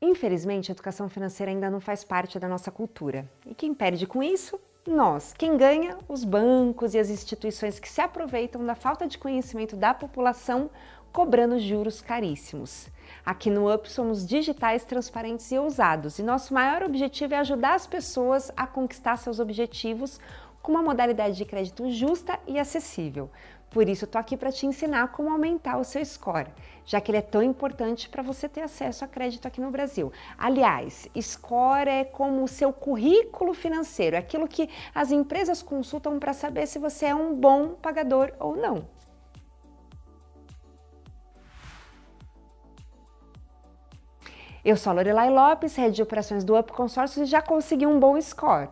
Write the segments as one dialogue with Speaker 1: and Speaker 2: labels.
Speaker 1: Infelizmente, a educação financeira ainda não faz parte da nossa cultura. E quem perde com isso? Nós. Quem ganha? Os bancos e as instituições que se aproveitam da falta de conhecimento da população, cobrando juros caríssimos. Aqui no UP somos digitais, transparentes e ousados, e nosso maior objetivo é ajudar as pessoas a conquistar seus objetivos com uma modalidade de crédito justa e acessível. Por isso, tô aqui para te ensinar como aumentar o seu score, já que ele é tão importante para você ter acesso a crédito aqui no Brasil. Aliás, score é como o seu currículo financeiro, é aquilo que as empresas consultam para saber se você é um bom pagador ou não. Eu sou a Lorelai Lopes, rede de operações do Up Consórcio e já consegui um bom score.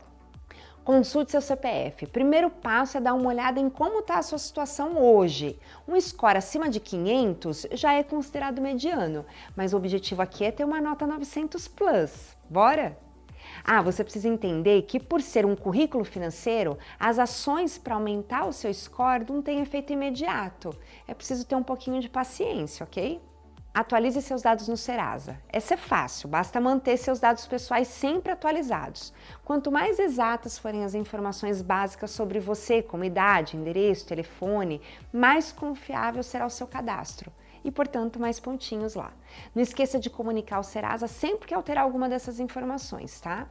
Speaker 1: Consulte seu CPF. Primeiro passo é dar uma olhada em como está a sua situação hoje. Um score acima de 500 já é considerado mediano, mas o objetivo aqui é ter uma nota 900 plus. Bora? Ah, você precisa entender que por ser um currículo financeiro, as ações para aumentar o seu score não têm efeito imediato. É preciso ter um pouquinho de paciência, ok? Atualize seus dados no Serasa. Essa é fácil, basta manter seus dados pessoais sempre atualizados. Quanto mais exatas forem as informações básicas sobre você, como idade, endereço, telefone, mais confiável será o seu cadastro e, portanto, mais pontinhos lá. Não esqueça de comunicar ao Serasa sempre que alterar alguma dessas informações, tá?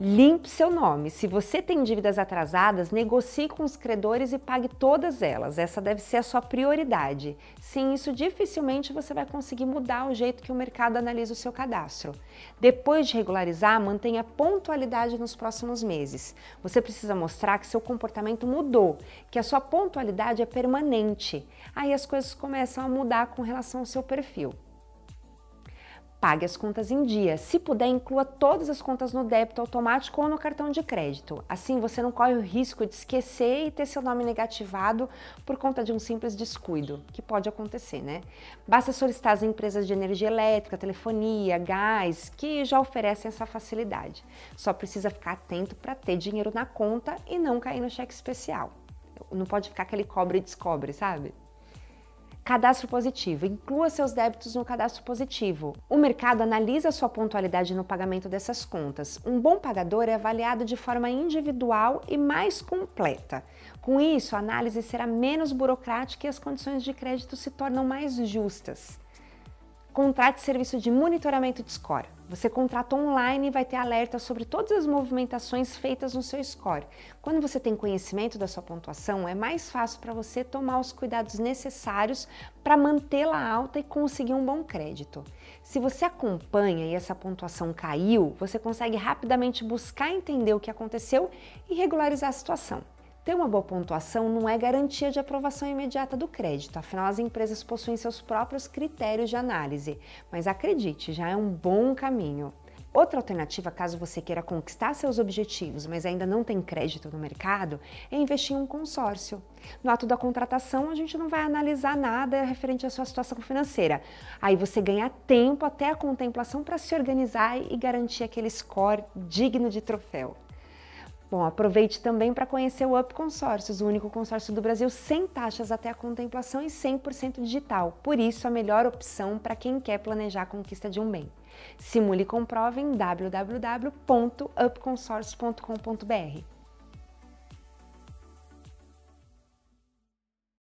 Speaker 1: Limpe seu nome. Se você tem dívidas atrasadas, negocie com os credores e pague todas elas. Essa deve ser a sua prioridade. Sem isso, dificilmente você vai conseguir mudar o jeito que o mercado analisa o seu cadastro. Depois de regularizar, mantenha pontualidade nos próximos meses. Você precisa mostrar que seu comportamento mudou, que a sua pontualidade é permanente. Aí as coisas começam a mudar com relação ao seu perfil. Pague as contas em dia. Se puder, inclua todas as contas no débito automático ou no cartão de crédito. Assim, você não corre o risco de esquecer e ter seu nome negativado por conta de um simples descuido, que pode acontecer, né? Basta solicitar as empresas de energia elétrica, telefonia, gás, que já oferecem essa facilidade. Só precisa ficar atento para ter dinheiro na conta e não cair no cheque especial. Não pode ficar aquele cobre e descobre, sabe? Cadastro positivo. Inclua seus débitos no cadastro positivo. O mercado analisa sua pontualidade no pagamento dessas contas. Um bom pagador é avaliado de forma individual e mais completa. Com isso, a análise será menos burocrática e as condições de crédito se tornam mais justas. Contrate serviço de monitoramento de score. Você contrata online e vai ter alerta sobre todas as movimentações feitas no seu score. Quando você tem conhecimento da sua pontuação, é mais fácil para você tomar os cuidados necessários para mantê-la alta e conseguir um bom crédito. Se você acompanha e essa pontuação caiu, você consegue rapidamente buscar entender o que aconteceu e regularizar a situação. Ter uma boa pontuação não é garantia de aprovação imediata do crédito, afinal, as empresas possuem seus próprios critérios de análise, mas acredite, já é um bom caminho. Outra alternativa, caso você queira conquistar seus objetivos, mas ainda não tem crédito no mercado, é investir em um consórcio. No ato da contratação, a gente não vai analisar nada referente à sua situação financeira. Aí você ganha tempo até a contemplação para se organizar e garantir aquele score digno de troféu. Bom, aproveite também para conhecer o Up Consórcios, o único consórcio do Brasil sem taxas até a contemplação e 100% digital. Por isso, a melhor opção para quem quer planejar a conquista de um bem. Simule e comprove em www.upconsórcio.com.br.